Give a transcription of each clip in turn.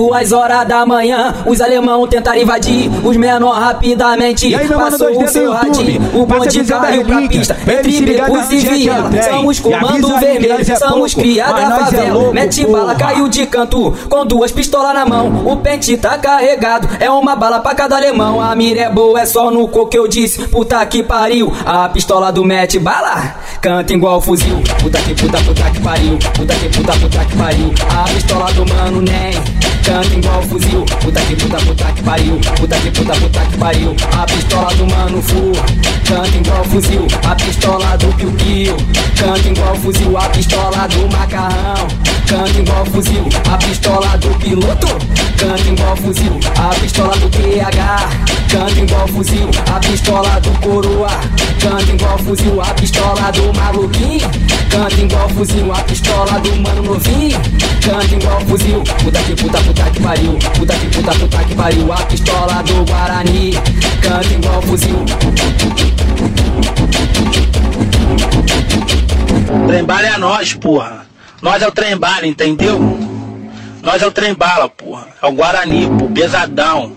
Duas horas da manhã, os alemão tentaram invadir, os menor rapidamente. E aí, meu mano, passou o seu radinho, o bonde da caiu pra pista, entre becos e viela, somos comando vermelho, é somos criada nós é favela, mete bala, caiu de canto, com duas pistolas na mão, o pente tá carregado, é uma bala pra cada alemão, a mira é boa, é só no coco que eu disse, puta que pariu, a pistola do mete bala, canta igual fuzil, puta que puta, puta que pariu, puta que puta, puta que pariu, a pistola do mano nem, canta igual fuzil, puta que puta, puta que pariu, puta que puta, puta que pariu, a pistola do mano fu, canta igual fuzil, a pistola do piu piu, canta igual fuzil, a pistola do macarrão, canta igual fuzil, a pistola do piloto, canta igual fuzil, a pistola do PH, canta igual fuzil, a pistola do coroa, canta igual fuzil, a pistola do maluquinho, canta igual fuzil, a pistola do mano novinho, canta igual fuzil, puta que puta, puta que pariu, puta que puta, puta que pariu, a pistola do Guarani, canta igual fuzil. Trembala é nós, porra. Nós é o trembala, entendeu? Nós é o trembala, porra. É o Guarani, pô, pesadão.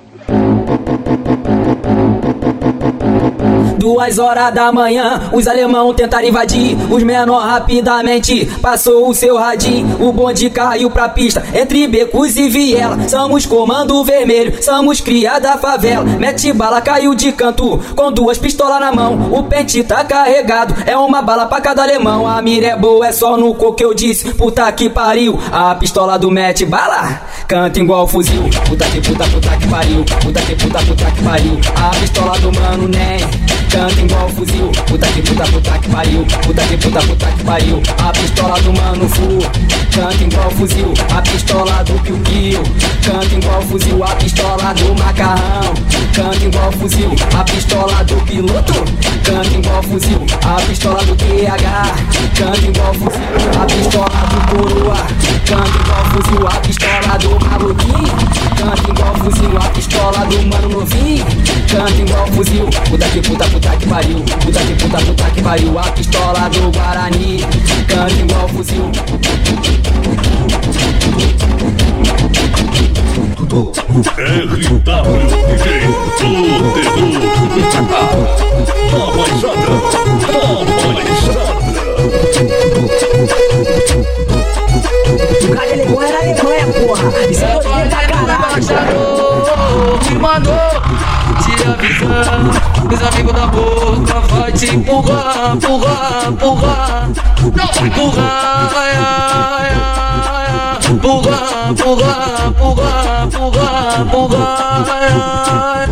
Duas horas da manhã, os alemão tentaram invadir, os menor rapidamente passou o seu radinho, o bonde caiu pra pista, entre becos e viela, somos comando vermelho, somos cria da favela, mete bala, caiu de canto, com duas pistolas na mão, o pente tá carregado, é uma bala pra cada alemão, a mira é boa, é só no coco que eu disse, puta que pariu, a pistola do mete bala, canta igual fuzil, puta que puta, puta que pariu, puta que puta, puta que pariu, a pistola do mano nem, canta igual fuzil, puta que puta, puta que pariu, puta que puta, puta que pariu, a pistola do mano fu, canta igual fuzil, a pistola do piu piu, canta igual fuzil, a pistola do macarrão, canta igual fuzil, a pistola do piloto, canta igual fuzil, a pistola do PH, canta igual fuzil, a pistola do coroa, canta igual fuzil, a pistola do maluquinho, canta igual fuzil, a pistola do mano novinho, canta igual fuzil, puta que puta, puta que pariu, puta que puta, puta que pariu, a pistola do Guarani, canta igual fuzil. O cara Alemanha era Alemanha, porra. Isso é doideira pra caralho. Te mandou te avisar Os amigos da boca vai te empurrar, empurrar, empurrar. Empurrar, ai, ai, ai, empurrar, empurrar, empurrar ai, ai.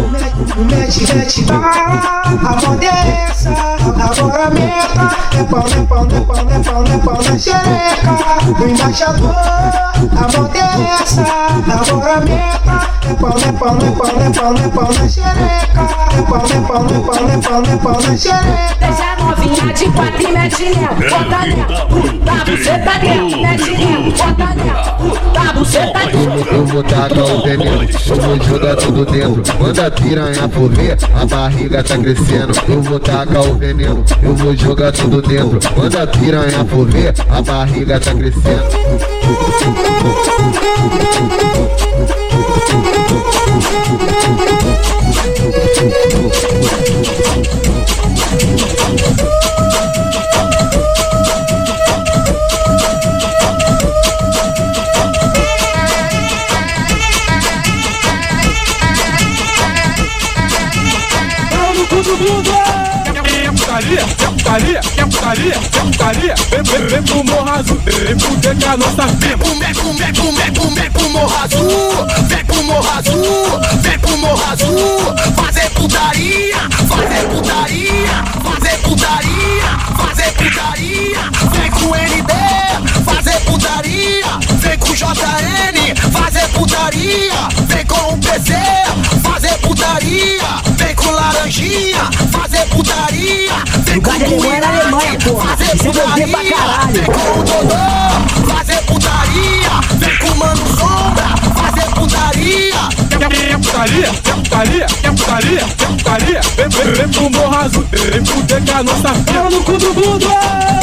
Mete, mete a moda é essa, agora meta. É pau, é pau, é pau, é pau, é pau na xereca. Do embaixador, a moda é essa, agora meta. É pau, é pau, é pau, é pau, é pau na xereca. É pau, é pau, é pau, é pau, é pau na xereca. Deixa a novinha de quatro e mete nela, bota nela. Dá buceta dela, mete nela, bota nela. Dá buceta. Eu vou tacar o veneno, eu vou jogar tudo dentro. Manda a piranha por ver, a barriga tá crescendo. Eu vou tacar o veneno, eu vou jogar tudo dentro. Manda a piranha por ver, a barriga tá crescendo. Putaria, quer putaria, quer putaria. Vem, vem, vem pro morro azul, vem com a nossa firma. no cu do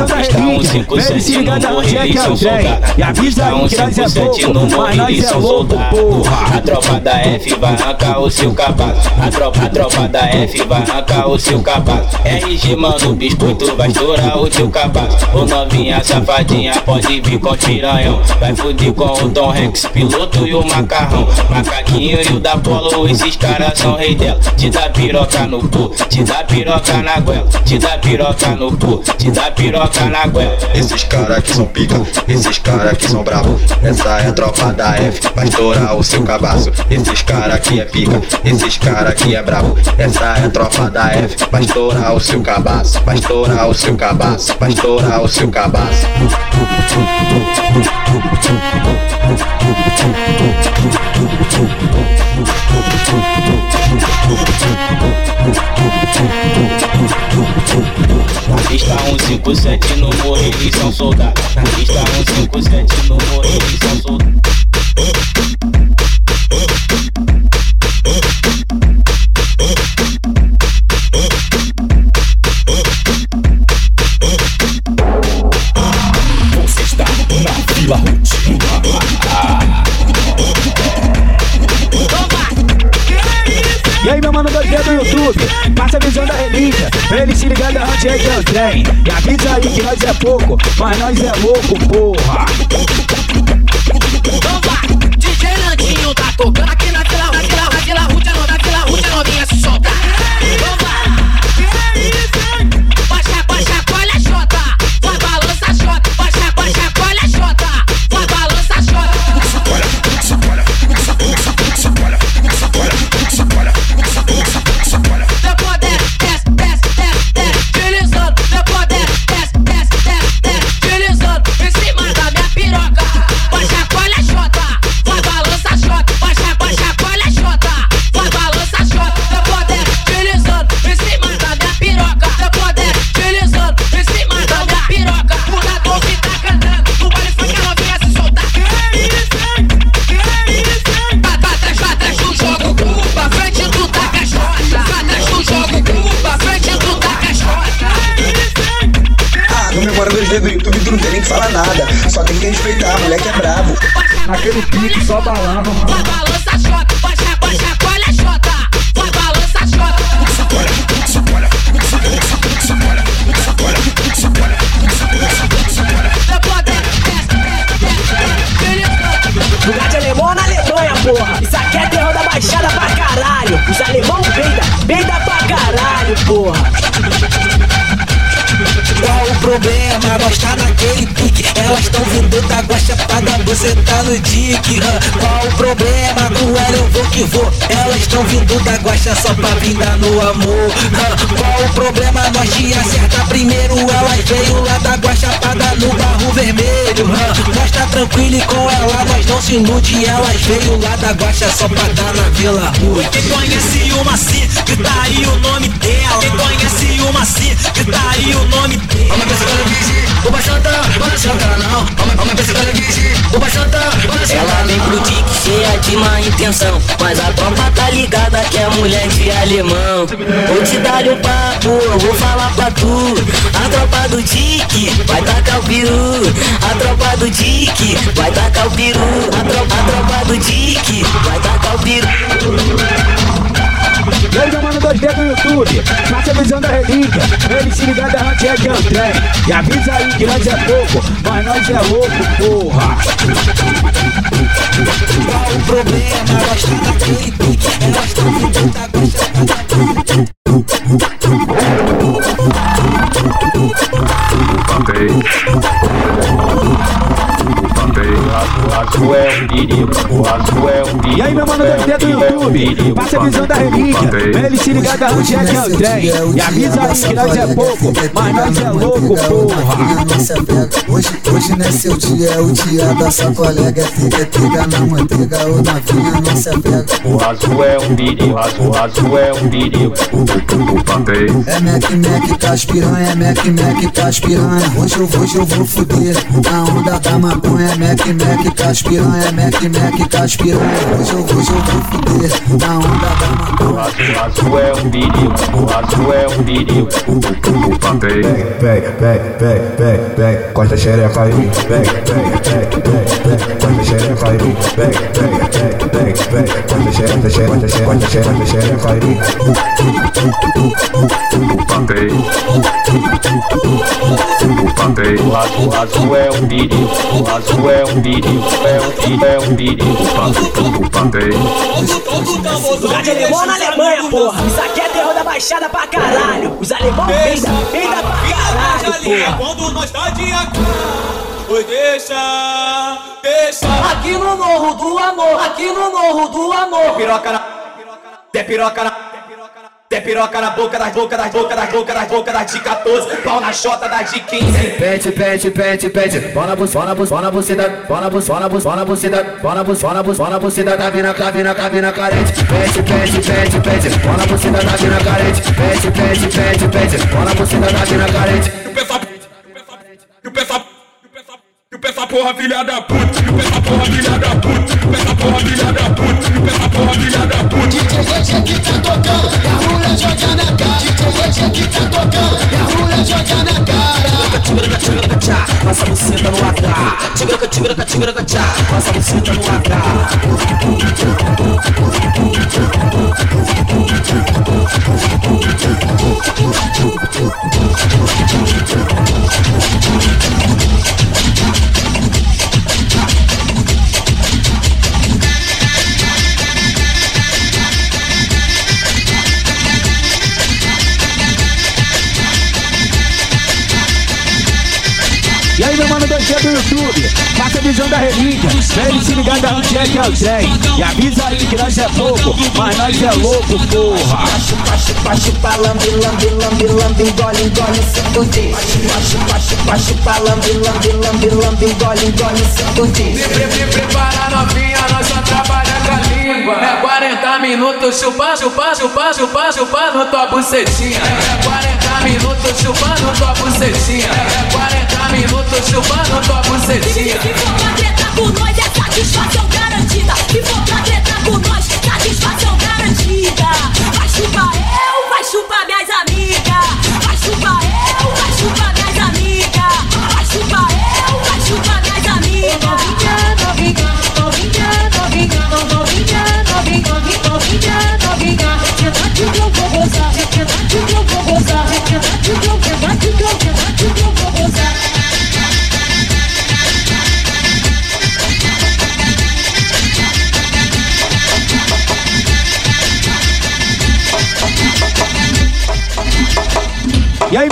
Passa a visão da relíquia. Vem se ligando aonde é que é o trem. E avisa aí que nós é pouco, mas nós é louco, porra. A tropa da F vai arrancar o seu cavalo. A tropa, a tropa da F vai arrancar o seu cavalo. RG, mano, biscoito vai estourar o teu cavalo. Ô novinha safadinha, pode vir com piranhão. Vai fuder com o Tom Rex, piloto e o macarrão. Macaquinho e o da Polo, esses caras são rei dela. Te dá piroca no cu, te dá piroca na goela. Te dá piroca no cu, te dá piroca na goela. Esses caras aqui são pica, esses caras aqui são bravos. Essa é a tropa da F, vai estourar o seu cabaço. Esses caras aqui é pica, esses caras aqui é bravo. Essa é a tropa da F, vai estourar o seu cabaço. Vai estourar o seu cabaço, vai estourar o seu cabaço. Está 157 no morro, eles são soldados. Está 157 no morro, eles são soldados. É o trem. E avisa aí que nós é pouco, mas nós é louco, porra. Então vai, DJ Landinho tá tocando ela eu vou que vou Elas tão vindo da guacha só pra vingar no amor tá tranquilo e com ela nós não se ilude Elas veio lá da guacha só pra dar na Vila. Rua Quem conhece uma sim, grita aí o nome dela. Quem conhece uma sim, grita aí o nome dela. Ver se ela vige, o baixanta, chantar não. Ver se ela vige, o baixanta, Ela vem pro tique cheia de má intenção Mas a tropa tá ligada que é mulher de alemão. Vou te dar um papo, eu vou falar pra tu. A tropa do tique vai tacar o peru. A tropa do vai tacar o peru A tropa, a tropa do tique vai tacar o peru E meu mano 2D do YouTube, passa a visão da relíquia. Ele se ligar da onde é que é o trem. E avisa aí que nós é pouco, mas nós é louco, porra. Qual o problema? Nós tá naquele pique Elas tão vindo da guacha E aí, meu mano 2D do YouTube, passa a visão da relíquia. Pra ele se ligar da onde é que é o trem. E avisa aí que nós é pouco, mas nós é louco, porra. Hoje, hoje não é seu dia, é o dia da sua colega. Fica, fica na manteiga ou na vinha, nossa pega. O azul é um perigo, o azul, o azul é um perigo. É Mac, Mac, caspiranha, é Mac, Mac, caspiranha. Hoje eu vou, hoje eu vou fuder. Na onda da maconha, é Mac, Mac, caspiranha. piranha, Mac, Mac, caspirão. Hoje eu, hoje eu vou fuder na onda da maconha. O azul é um perigo, o azul é um perigo. Pega, pega, pega, pega, pega, corta a xereca aí, pega, pega, pega, pega, pega, a xereca aí, pega, pega, pega, pega, pega, corta a xereca, xereca, xereca, corta a xereca, xereca aí. O azul, o azul é um perigo, o azul é um perigo, é um um perigo. Lugar de alemão na Alemanha, porra. Isso aqui é terror da baixada pra caralho. Os alemão peida, peida pra caralho, porra. Quando nós tá de AK, oi deixa, deixa. Aqui no Morro do Amor, aqui no Morro do Amor. Piroca na. Tem piroca na. Tem piroca na boca das boca das boca das boca das boca das de 14, pau na chota das de 15. Pede, pede, pede, pede. Bora bus, bora bus, bora bucida. Bora bus, bora bus, bora bucida. Bora bus, bora bus, bora bucida. Tá vindo, tá vindo carente. Pede, pede, pede, pede. Bora bucida, tá vindo carente. Pede, pede, pede, pede. Bora bucida, tá vindo carente. E o pessoal, e o pessoal, e o pessoal porra filha da puta, e o pessoal porra filha da puta, e o pessoal porra filha da puta, e o pessoal porra filha da puta. DJ aqui tá tocando, e a rula joga na cara. DJ aqui tá tocando, e a rula joga na cara. Tigra, tigra, tchá, passa a buceta no AK. Tigra, tigra, tigra, tchá, passa a buceta no AK. E do YouTube, passa a visão da relíquia. Vem se ligar da onde é que é o trem. E avisa aí que nós é pouco, mas nós é louco, porra. Chupa, chupa, chupa, lambe, lambe, lambe, lambe, engole, engole, sinto de. Chupa, chupa, chupa, chupa, lambe, lambe, lambe, lambe, engole, engole, de. Pre, pre, prepara novinha, nós só trabalha com a língua. É 40 minutos chupa, chupa, chupa, chupa, chupa no tua bucetinha. É 40 minutos chupando tua bucetinha. É 40 minutos chupando tua bucetinha. Se for pra tretar com nós, é satisfação garantida. Se for pra tretar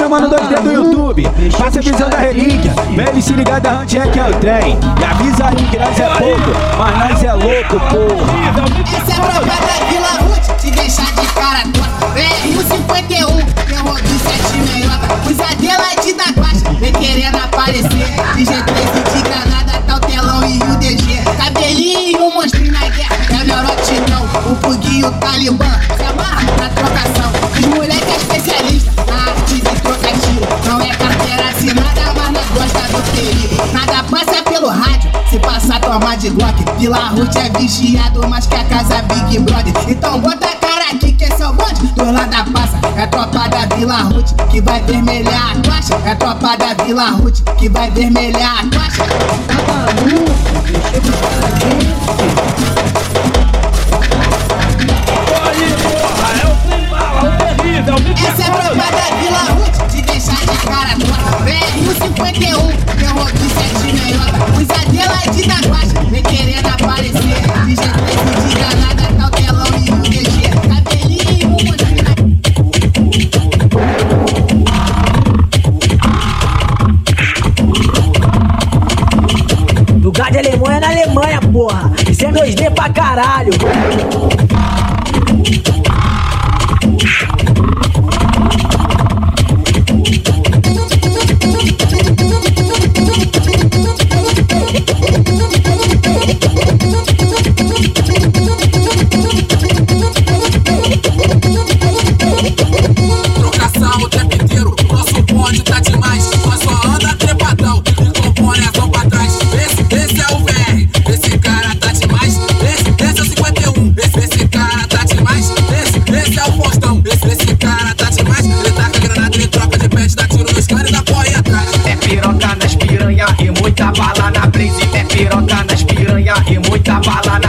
mano do dia do YouTube, passa a visão da relíquia. Vem se ligar da onde é que é o trem. E avisa aí que nós é pouco, mas nós é louco, porra. Essa é a tropa da Vila Ruth, te deixar de cara torta. É Rio 51, terror dos sete meiota. Usadela de da guacha, vem querendo aparecer. DJ 13 de granada, tá o telão e o DG. Cabelinho o monstrinho na guerra, é o Neurote não. O Pug e o Talibã, de Glock. Vila Ruth é vigiado, mas que a casa Big Brother. Então bota a cara aqui que esse é o bonde do lado da passa. É a tropa da Vila Ruth que vai vermelhar a caixa. É a tropa da Vila Ruth que vai vermelhar a caixa. Essa é a tropa da Vila Ruth, te deixar de cara torta. Vem Rio 51, terror dos sete meiota. Usadela de da guacha, vem querendo aparecer. DJ 13 de granada, tá o telão e o DG. Cabelinho e monstrinho na Lugar de Alemanha na Alemanha, porra. Isso é 2D pra caralho. bonde tá demais. Só só anda trepadão e a mão é pra trás. Esse, esse é o VR, esse cara tá demais. Esse, esse é o 51, esse, esse cara tá demais. Esse, esse é o postão, esse, esse cara tá demais. Ele tá taca granada, ele troca de pé, dá tiro nos caras e dá corre atrás. É piroca nas piranha e muita bala na brisa. É piroca nas piranha e muita bala na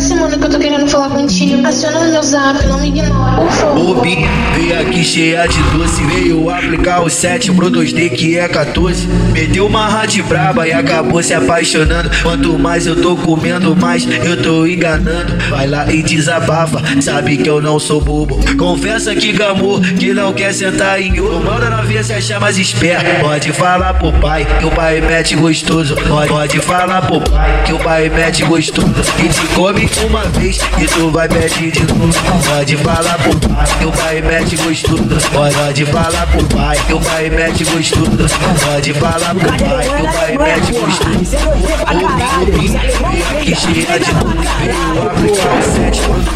2D, faz uma semana que eu tô querendo falar contigo. Aciona o meu zap, não me ignora, Bobinha, veio aqui cheia de doce, veio aplicar o 7 pro 2D que é 14. Meteu uma rádio braba e acabou se apaixonando. Quanto mais eu tô comendo, mais eu tô enganando. Vai lá e desabafa, sabe que eu não sou bobo. Confessa que gamou, que não quer sentar em ovo. Manda novinha se achar mais esperto. Pode falar pro pai que o pai mete gostoso. Pode, pode falar pro pai que o pai mete gostoso. E te come uma vez e tu vai pedir de novo. Pode falar pro pai que o pai mete gostoso. Pode falar pro pai que o pai mete gostoso. Pode falar pro pai que o pai mete gostoso. Vem aqui cheia de luz. Veio aplicar o sete quando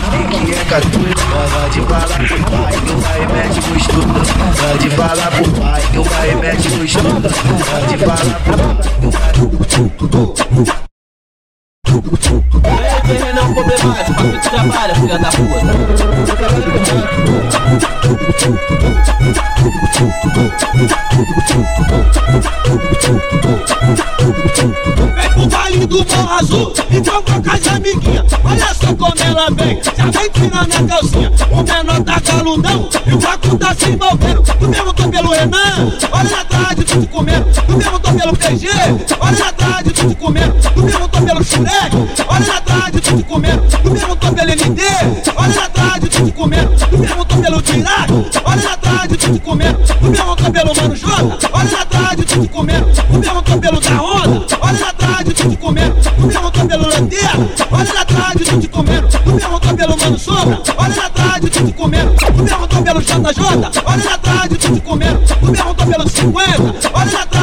que é 14. Pode falar pro pai que o pai mete gostoso. Pode falar pro pai que o pai mete gostoso. Pode falar pro pai. Ei, Renan problemático, pra que tu trabalha, filha da Vem pro do Morro Azul, então com as amiguinhas. Olha só como ela vem, já vem tirando a calcinha. O menor tá caludão o Paco tá se envolvendo. Do mesmo tô pelo Renan, olha atrás de tudo comendo. Do mesmo tô pelo PG, olha atrás de tudo comendo. Do mesmo tô pelo Shurek, olha atrás de tudo comendo. Do mesmo tô pelo ND, olha atrás de tudo comendo. Do mesmo tô pelo Mano Jota, olha atrás de tudo comendo. Do mesmo tô pelo da onda, olha atrás de tudo comendo. Do mesmo pelo Lanterna, olha atrás de tudo comendo. Do mesmo tô pelo Mano Sombra, olha atrás de tudo comendo. Do mesmo tô pelo JJ, olha atrás de tudo comendo. Do mesmo tô pelo 50, olha comendo.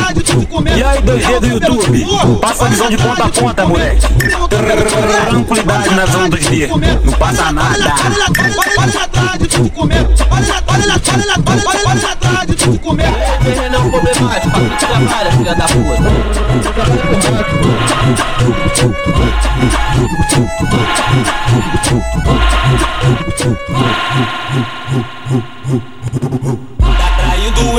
E aí, 2G do YouTube? Passa a visão de ponta a ponta, moleque. Tranquilidade na zona dos dias. Não passa nada. Olha atrás de tudo comendo. Olha, atrás de tudo comendo. Ei, Renan problemático, pra tu trabalha, filha da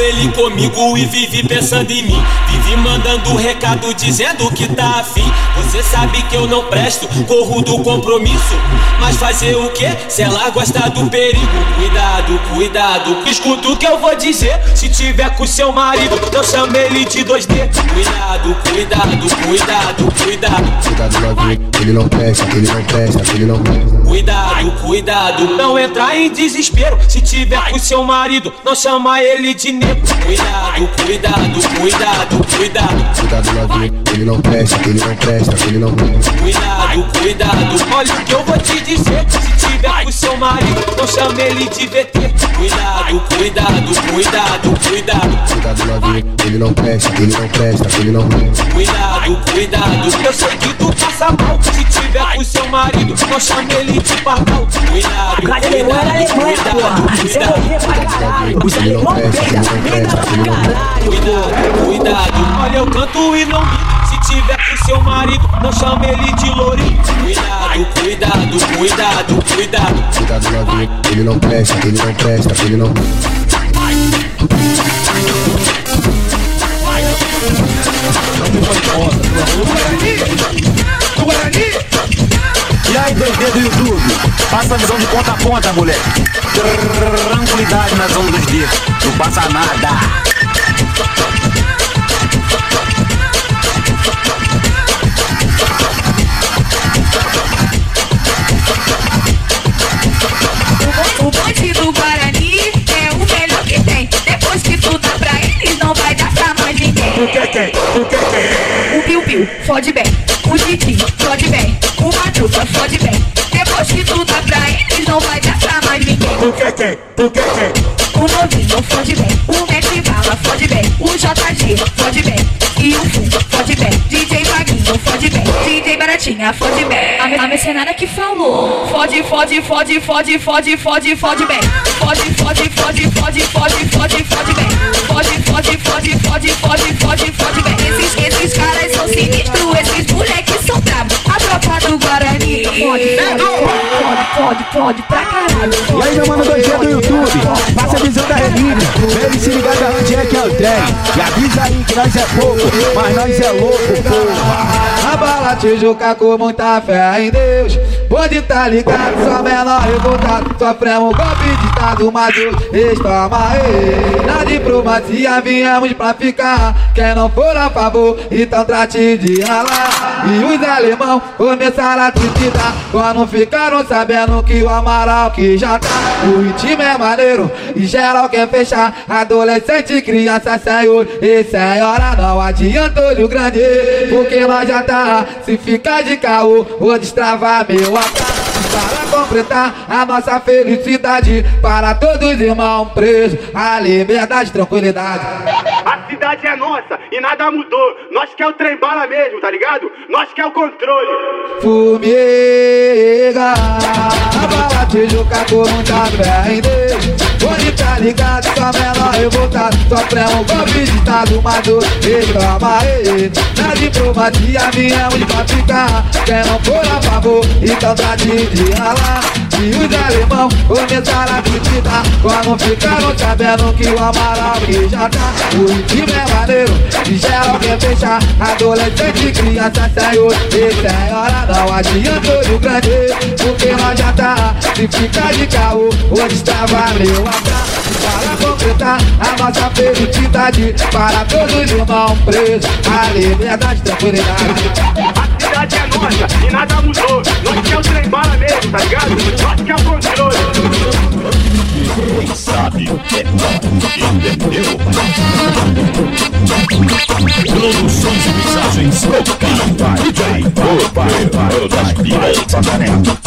Ele comigo e vive pensando em mim. Vive mandando recado dizendo que tá afim. Você sabe que eu não presto, corro do compromisso. Mas fazer o que? Se ela gosta do perigo. Cuidado, cuidado, escuta o que eu vou dizer. Se tiver com seu marido, não chame ele de 2D. Cuidado, cuidado, cuidado, cuidado. Cuidado novinho, ele não presta, ele não presta, ele não presta. Cuidado, cuidado, não entrar em desespero. Se tiver com seu marido, não chama ele de nego. Cuidado, cuidado, cuidado, cuidado. Cuidado novinho, ele não presta, ele não presta, ele não presta. Cuidado, cuidado, olha o que eu vou te dizer. Se tiver com seu marido, não chame ele de VT. Cuidado, cuidado, cuidado, cuidado. Cuidado novinho, ele não presta, ele não presta, ele não presta. Cuidado, cuidado, eu sei que tu passa mal. Se tiver com seu marido, não chame ele de pardal. Cuidado, cuidado, cuidado, cuidado. Ele não presta, ele não presta, ele não presta. Cuidado, cuidado, olha eu canto e não. Se tiver com seu marido, não chame ele de lourinho. Cuidado, cuidado, cuidado, cuidado. Cuidado novinho, ele não presta, ele não presta, ele não olhar e 3D do YouTube. Passa a visão de ponta a ponta, moleque. Tranquilidade nas zona dos dedos. Não passa nada. O Monte do Guarani é o melhor que tem. Depois que tu dá pra eles, não vai dar mais ninguém. O que é tem? É? O que é tem? O piu-piu, fode bem. O titi, pode bem. Depois que tu dá pra eles, não vai pra mais ninguém. Por que quem? Por que quem? O novinho fode bem, o Mestre Bala fode bem, o JG fode bem, DJ Baratinha fode bem. A, a mercenária que falou, fode, fode, fode, fode, fode, fode, fode bem, fode, fode, fode, fode, fode, fode, fode bem, fode, fode, fode, fode, fode, fode, fode bem. Esses, esses caras são sinistros, esses moleques são bravos, a tropa do Guarani. Fode, fode, fode, fode pra caralho. E aí, meu mano 2G do YouTube, passa a visão da relíquia. Vem se ligar da onde é que é o trem. E avisa aí que nós é pouco, mas nós é louco, porra. Bala Tijuca com muita fé em Deus Pode tá ligado, só menor revoltado Sofremos golpe de estado, mas Deus estoma Na diplomacia viemos pra ficar Quem não for a favor, então trate de ralar. E os alemão começaram a tripitar Quando ficaram sabendo que o Amaral que já tá O ritmo é maneiro e geral quer fechar. Adolescente, criança, senhor e senhora Não adianta olho grande, porque nós já tá Se ficar de caô, vou destravar meu para completar a nossa felicidade Para todos os irmãos presos A liberdade, tranquilidade Cidade é nossa e nada mudou. Nós quer o trem bala mesmo, tá ligado? Nós quer o controle. Fumiga A bala Tijuca com muita Deus Onde tá ligado, só menor revoltado Sofremos golpe de estado maduro Reclama ele Na diplomatia viemos pra ficar Quem não for a favor, então trate de ralar E os alemão começaram a criticar Quando ficaram sabendo que o Amaral já tá O ritmo é maneiro e geral quer fechar Adolescente, criança, senhor e senhora Não adianta olho grande, porque nós já tá Se ficar de caô, hoje meu abraço para completar a nossa felicidade Para todos os irmãos presos. A liberdade, tranquilidade e nada mudou. Nós é que é o trem bala mesmo, tá ligado? Nós que é o controle. Quem sabe é entendeu? Produções e mensagens Coca DJ Poder das Piranhas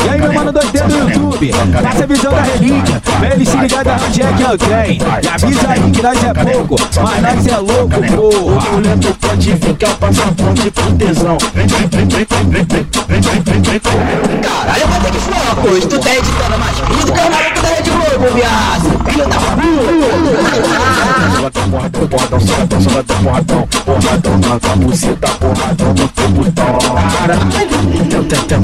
E aí, meu mano 2D do YouTube, passa a visão da relíquia. Vem se ligar da onde é que é o trem. E avisa aí que nós é pouco, mas nós é louco, porra. O mulher pode ficar o passaporte pro tesão. Vem, vem, vem, vem, vem, vem, vem, vem, vem, vem, vem. Caralho, eu vou ter que falar uma coisa. Tu tá editando mais vídeo que o maluco da Rede Globo, viado. Filho da Porradão, porradão, porradão, porradão, porradão, porradão, porradão na tua buceta, porradão no teu botão. Tenta,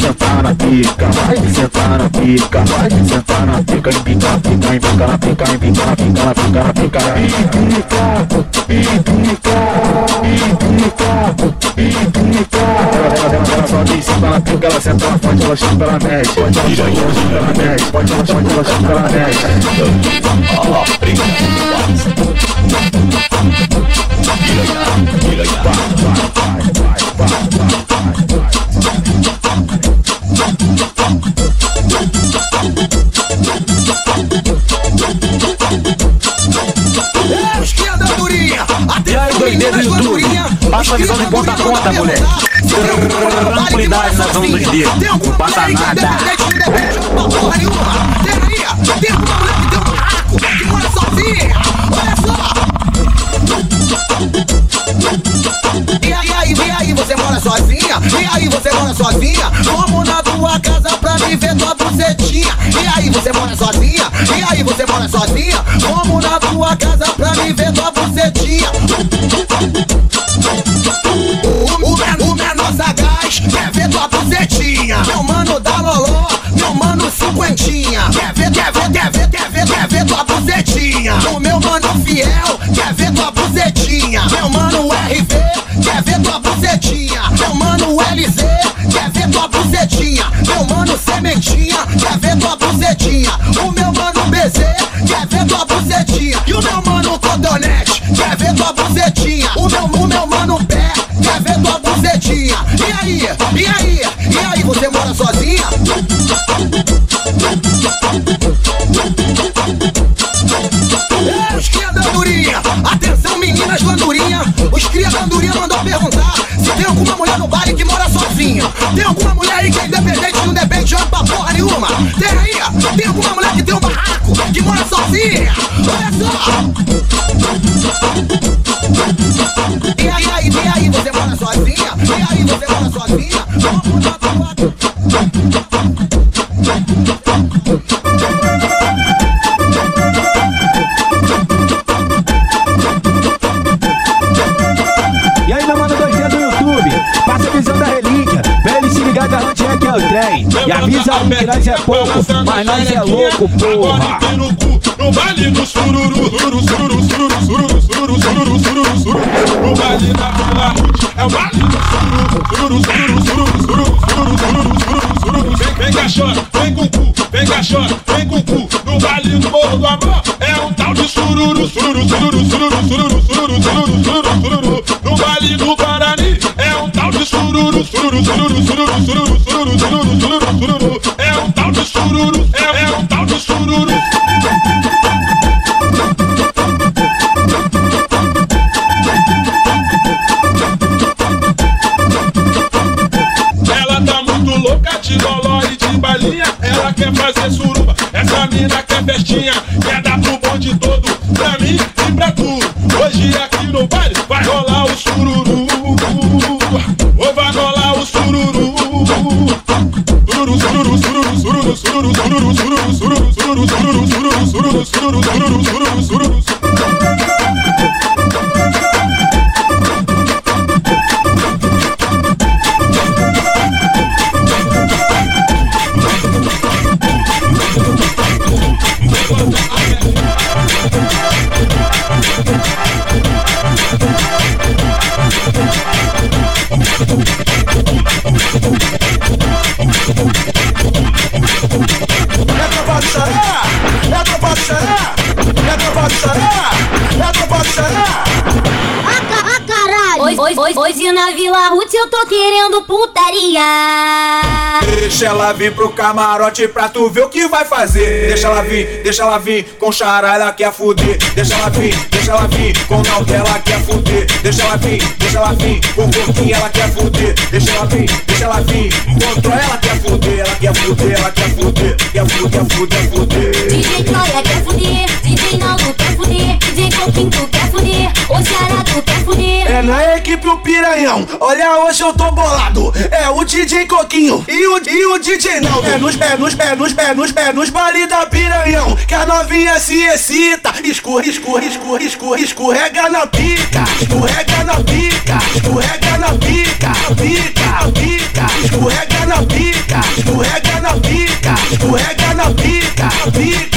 sentar na pica, vai sentar na pica, vai sentar na pica, em pica, pica, em pica, na pica, em pica, na pica, na pica, na pica, em pica, em pica, senta, ela sobe, senta, ela pega, ela senta, ela pode, ela chuta, ela mexe, pode, ela chuta, ela mexe, pode, ela chuta, ela chuta, ela mexe. Ó, briga, piranha, piranha, vai, vai, vai, vai, vai, vai. Os cria da durinha, até a doideira do Passa a visão de ponta a ponta, moleque. Tranquilidade na zona dos dedos. Não passa nada. Tem mulher! E aí, você mora sozinha? Vamos na tua casa pra me ver tua bucetinha. E aí, você mora sozinha? E aí, você mora sozinha? Vamos na tua casa pra me ver tua bucetinha. Tua bucetinha. O meu mano fiel quer ver tua bucetinha. Meu mano RV quer ver tua bucetinha. Meu mano LZ quer ver tua bucetinha. Meu mano Sementinha quer ver tua bucetinha. O meu mano BZ quer ver tua bucetinha. E o meu mano Codonete quer ver tua bucetinha. O meu, o meu mano Pé quer ver tua bucetinha. E aí? E aí? E aí? Você mora sozinha? Da Andorinha mandou perguntar se tem alguma mulher Tem alguma mulher aí que é independente, não depende de homem porra nenhuma? Tem aí? Tem alguma mulher que tem um barraco, que mora sozinha? Olha só! E aí, aí, e aí, você mora sozinha? E aí, você mora sozinha? Vamos mudar pra garante é que é o trem. E avisa que nós é pouco, mas nós é louco, porra. No baile do sururu, sururu, sururu, sururu, sururu, sururu, sururu, sururu, sururu. No baile da Vila é o baile do sururu, sururu, sururu, sururu, sururu, sururu, sururu, sururu. Vem, vem cachorro, vem com cu, vem cachorro, vem com cu. No baile do Morro do Amor, é um tal de sururu, sururu, sururu, sururu, sururu, sururu, sururu, sururu, sururu. tururu, tururu, tururu, tururu, tururu, tururu. Hoje, hoje, hoje, na Vila Ruth eu tô querendo putaria. Deixa ela vir pro camarote pra tu ver o que vai fazer. Deixa ela vir, deixa ela vir com xará, ela quer fuder. Deixa ela vir, deixa ela vir com ela quer fuder. Deixa ela vir, deixa ela vir com coquinha, ela quer fuder. Deixa ela vir, deixa ela vir com tro, ela quer fuder, ela quer fuder, ela quer fuder. Quer fuder, quer fuder, quer fuder. DJ Troia quer fuder, DJ Naldo quer fuder, DJ Coquinho tu quer fuder, o tu quer fuder. É na equipe o Piranhão, olha hoje eu tô bolado. É o DJ Coquinho e o, e o DJ Naldo. É nos, é nos, é nos, é nos, é nos baile da Piranhão, que a novinha se excita. Escorre, escorre, escorre, escorre, escorrega na pica. Escorrega na pica, escorrega na pica, pica, pica. Escorrega na pica, escorrega na pica, escorrega na pica, pica.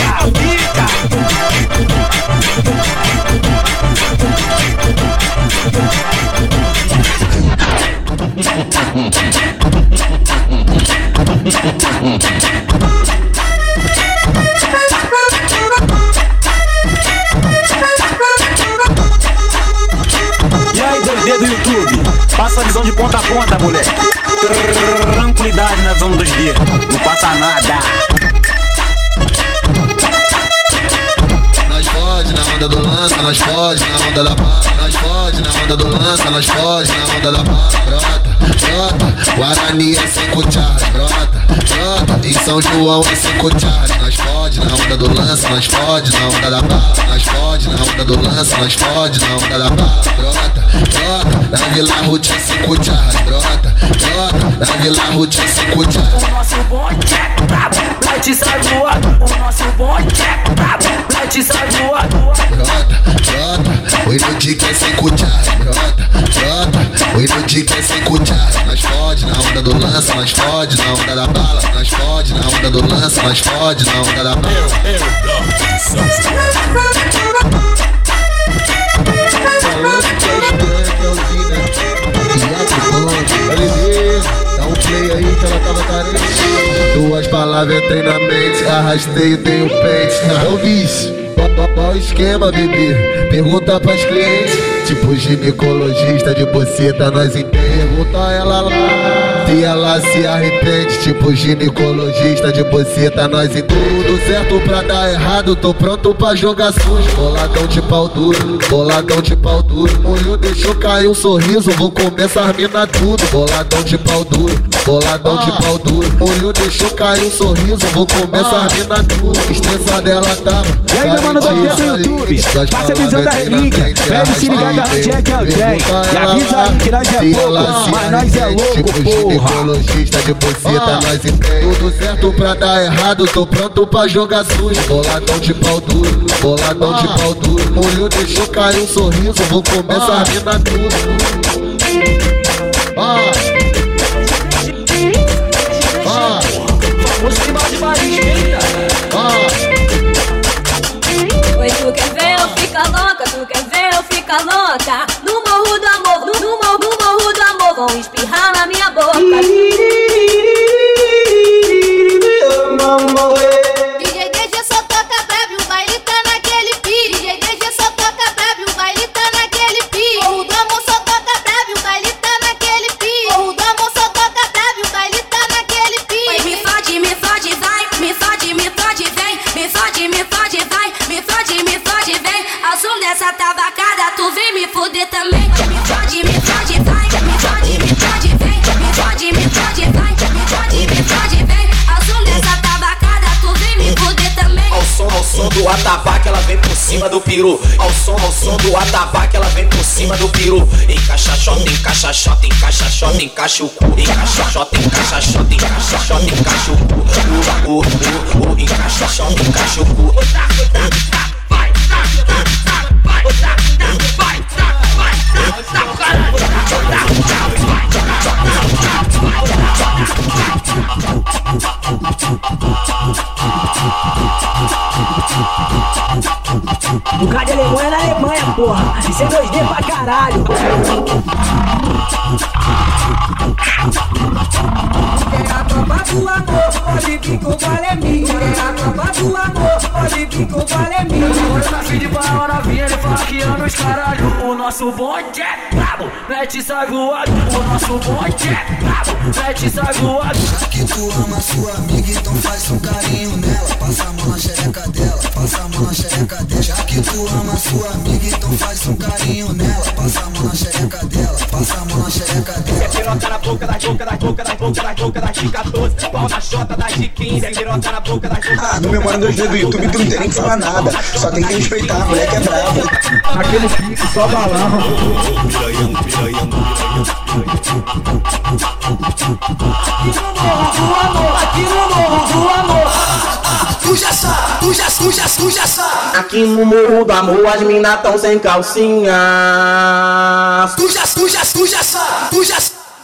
E aí, 2D do YouTube, passa a visão de ponta a ponta, moleque. Tranquilidade na zona 2D, não passa nada. Nós pode na onda do lança, nós pode na onda da pá. Nós pode na onda do lança, nós pode na onda da pá. Brota, Guarani é cinco charge. Brota, brota, em São João é cinco charge. Nós pode na onda do lança, nós pode na onda da pá. Nós pode na onda do lança, nós pode na onda da pá. Brota, brota, na Vila Ruth é cinco charge. Brota, brota, na Vila Ruth é cinco charge. O nosso bonde é brabo, Light sai voado. O nosso bonde é brabo, Light sai voado. Brota, brota, oi no dia que é sem cuchara. Brota, brota, oi no dia que é sem cuchara. Nós pode na onda do lança, nós pode na onda da bala. Nós pode na onda do lança, nós pode na onda da bala. Dá um play aí que ela tava carente. Duas palavras entrei na mente, arrastei e dei o pente. Eu vi Qual esquema, bebê? Pergunta pras clientes. Tipo ginecologista de boceta, nós entende. Pergunta ela lá. E ela se arrepende, tipo ginecologista de boceta, nós em tudo certo pra dar errado, tô pronto pra jogar sujo. Boladão de pau duro, boladão de pau duro. Molho deixou cair um sorriso, vou comer essas mina tudo. Boladão de pau duro, boladão de pau duro. Molho deixou cair um sorriso, vou comer essas mina tudo. Estressada ela tava. E aí, meu mano, do no YouTube, passa a visão da relíquia. Pede se ligar da Jack é o Jack. E avisa aí que nós é pouco, mas nós é louco, porra. Ginecologista de boceta, nós em tudo certo pra dar errado, tô pronto pra jogar sujo. Boladão de pau duro, boladão de pau duro. Molho deixou cair um sorriso, vou comer essa mina tudo. Ah. Ah. Oi, tu quer ver eu ficar louca? Tu quer ver eu ficar louca? No morro morro do amor Vão espirrar na minha boca encaixa o cu. Amor, pode vir nosso bonde é brabo, mete e sai voado. O nosso bonde é brabo, mete e sai voado. Que tu ama sua amiga, então faz um carinho nela. Passa a mão na xereca dela, passa a mão na xereca dela. Já que tu ama sua amiga, então faz um carinho nela. Passa a mão na xereca dela, passa a mão na xereca dela. É piroca na boca, da boca, da boca, da boca, da boca, das de 14. Pau na chota, das de 15. É piroca na boca, das boca. Ah, no Memória 2D do YouTube tu não tem nem que falar nada. Só tem que respeitar, a moleque é brava. Aquele pique só balão. Aqui no morro do amor. As mina tão sem calcinha. Sabe, tu já,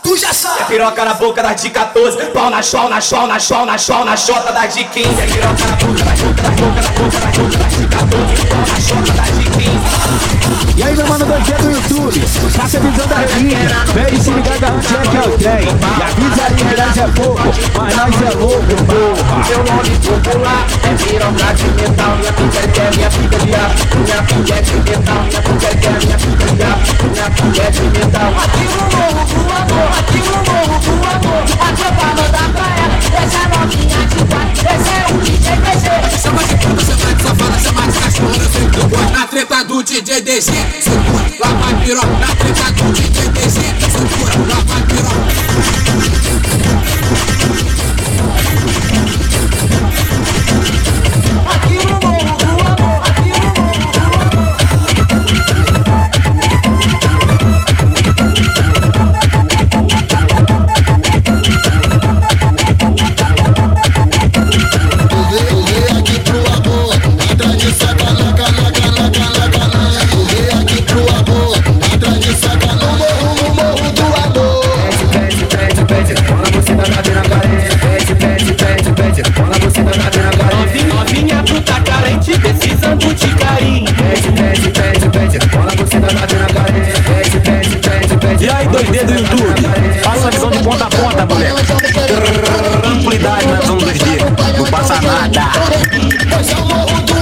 tu já sabe. É piroca na boca das de 14. Pau na chol, na chol, na chol, na chol, na chota das de 15. É piroca na boca, da boca, da boca, da boca, da boca, das de 14. Pau na chota das de 15. E aí, meu mano, 2G do YouTube, passa a visão da relíquia. Vem se ligar da Jack é o trem. E avisa aí que nós é pouco, mas nós é louco, porra. Meu nome popular é piroca de metal. Minha filha quer minha filha de aço. Minha filha é de metal. Minha filha quer minha filha de aço. Minha filha é de metal. Aqui no morro do amor, aqui no morro do amor. A tropa manda pra essa novinha de pai. Esse é o DJ DG. Chama de puta, chama de safada, chama de cachorro. Eu na treta do DJ DG. Segura, lá vai piroca. Na treta do DJ DG. Segura, lá vai piroca. 2D do YouTube. faça a visão de ponta a ponta, moleque. Tranquilidade na visão 2D. Não passa nada. Pois eu morro do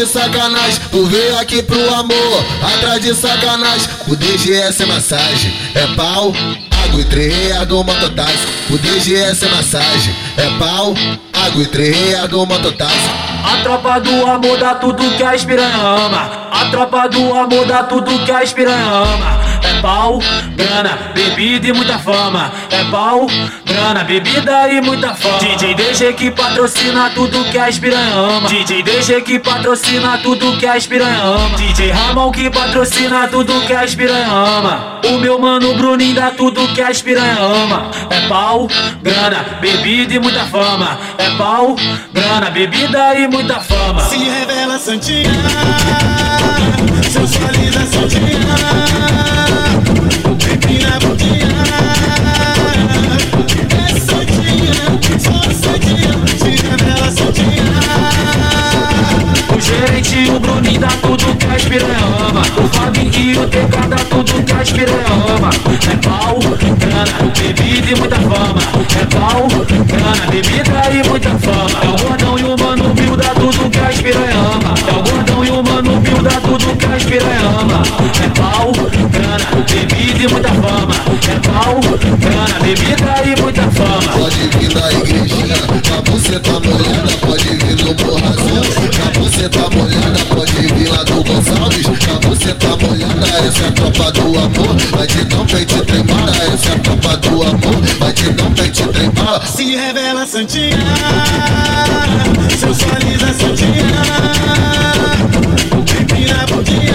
de sacanagem. Tu veio aqui pro amor, atrás de sacanagem. O DGS é massagem, é pau, água e reais do mototáxi. O DGS é massagem, é pau, água e reais do mototáxi. A tropa do amor dá tudo que a espiranha ama. A tropa do amor dá tudo que a espiranha ama. É pau, grana, bebida e muita fama. É pau, grana, bebida e muita fama. DJ DG que patrocina tudo que a espiranha ama. DJ DG que patrocina tudo que a espiranha ama. DJ Ramon que patrocina tudo que a espiranha ama. O meu mano Bruninho dá tudo que a espiranha ama. É pau, grana, bebida e muita fama. É pau, grana, bebida e muita fama. Se revela Santinha, sensualiza Santinha. Tudo que a espiranha ama. O Fábio e o TK dá tudo que a espiranha ama. É pau, grana, bebida e muita fama. É pau, grana, bebida e muita fama. É o gordão e o mano dá tudo que a espiranha ama. É o gordão e o mano dá tudo que a espiranha ama. É pau, grana, bebida e muita fama. É pau, grana, bebida e muita fama. Pode vir da igrejinha, a buceta molhada, pode vir do Morro Azul. A buceta molhada, pode vir lá do Gonçalves. A buceta molhada, essa é a tropa do amor. Vai te dar um peito trem bala, essa é a tropa do amor. Vai te dar um peito trem bala. Se revela Santinha, sensualiza Santinha. Empina bundinha,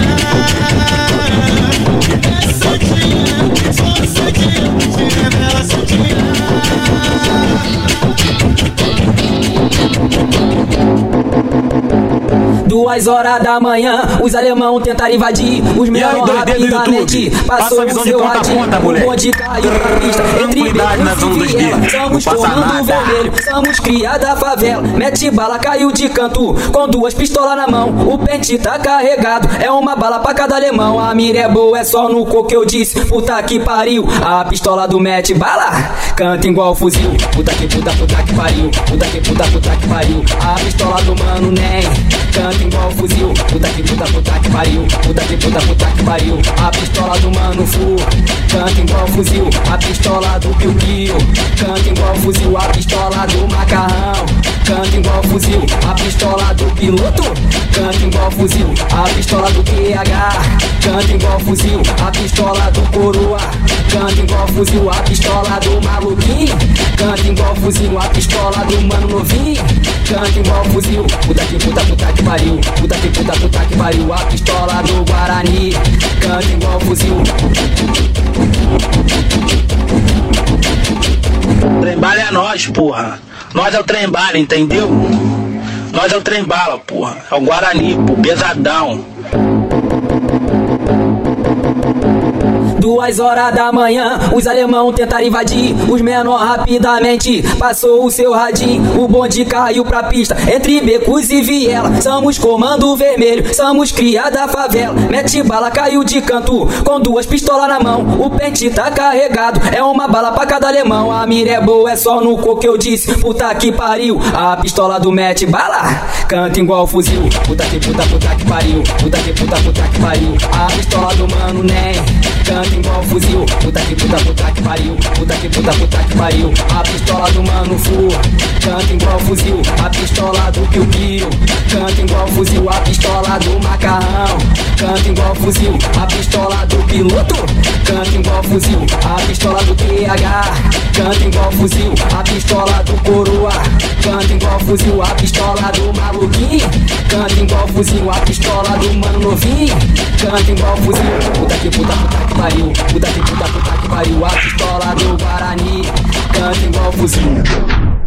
Duas horas da manhã, os alemão tentaram invadir. Os do rapidamente passou Passa o seu radinho. moleque. O bonde caiu pra pista. Entre na zona e viela. dedos. Somos nada. vermelho. Somos cria da favela. Mete bala, caiu de canto. Com duas pistolas na mão. O pente tá carregado. É uma bala pra cada alemão. A mira é boa, é só no coco que eu disse. Puta que pariu. A pistola do mete bala. Canta igual fuzil. Puta que puta, puta que pariu. Puta que puta, puta que pariu. A pistola do mano nem. Canta igual fuzil. Puta que puta, puta que pariu. Puta que puta, puta que pariu. A pistola do mano fu. Canta igual fuzil. A pistola do Piu Piu. Canta igual fuzil. A pistola do macarrão. Canta igual fuzil. A pistola do piloto. Canta igual fuzil. A pistola do QH. Canta igual fuzil. A pistola do coroa. Canta igual fuzil. A pistola do maluquinho. Canta igual fuzil. A pistola do mano novinho. Canta igual fuzil. Puta que puta, puta que pariu. Puta que puta, puta que pariu. A pistola do Guarani. Canta igual fuzil. Trembala é nós, porra. Nós é o trembala, entendeu? Nós é o trembala, porra. É o Guarani, pô, pesadão. Duas horas da manhã, os alemão tentaram invadir. Os menor rapidamente passou o seu radinho. O bonde caiu pra pista, entre becos e viela. Somos comando vermelho, somos cria da favela. Mete bala, caiu de canto, com duas pistolas na mão. O pente tá carregado, é uma bala pra cada alemão. A mira é boa, é só no coco que eu disse. Puta que pariu, a pistola do mete bala. Canta igual fuzil, puta que puta, puta que pariu. Puta que puta, puta que pariu. A pistola do mano nem. Canta igual fuzil, puta que puta, puta que pariu. Puta que puta, puta que pariu. A pistola do mano fu. Canta igual fuzil, a pistola do Piu Piu. Canta igual fuzil, a pistola do macarrão. Canta igual fuzil, a pistola do piloto. Canta igual fuzil, a pistola do QH. Canta igual fuzil, a pistola do coroa. Canta igual fuzil, a pistola do maluquinho. Canta igual fuzil, a pistola do mano novinho. Canta igual fuzil, puta que puta, puta pariu. Puta que puta, puta que pariu. A pistola do Guarani. Canta igual fuzil.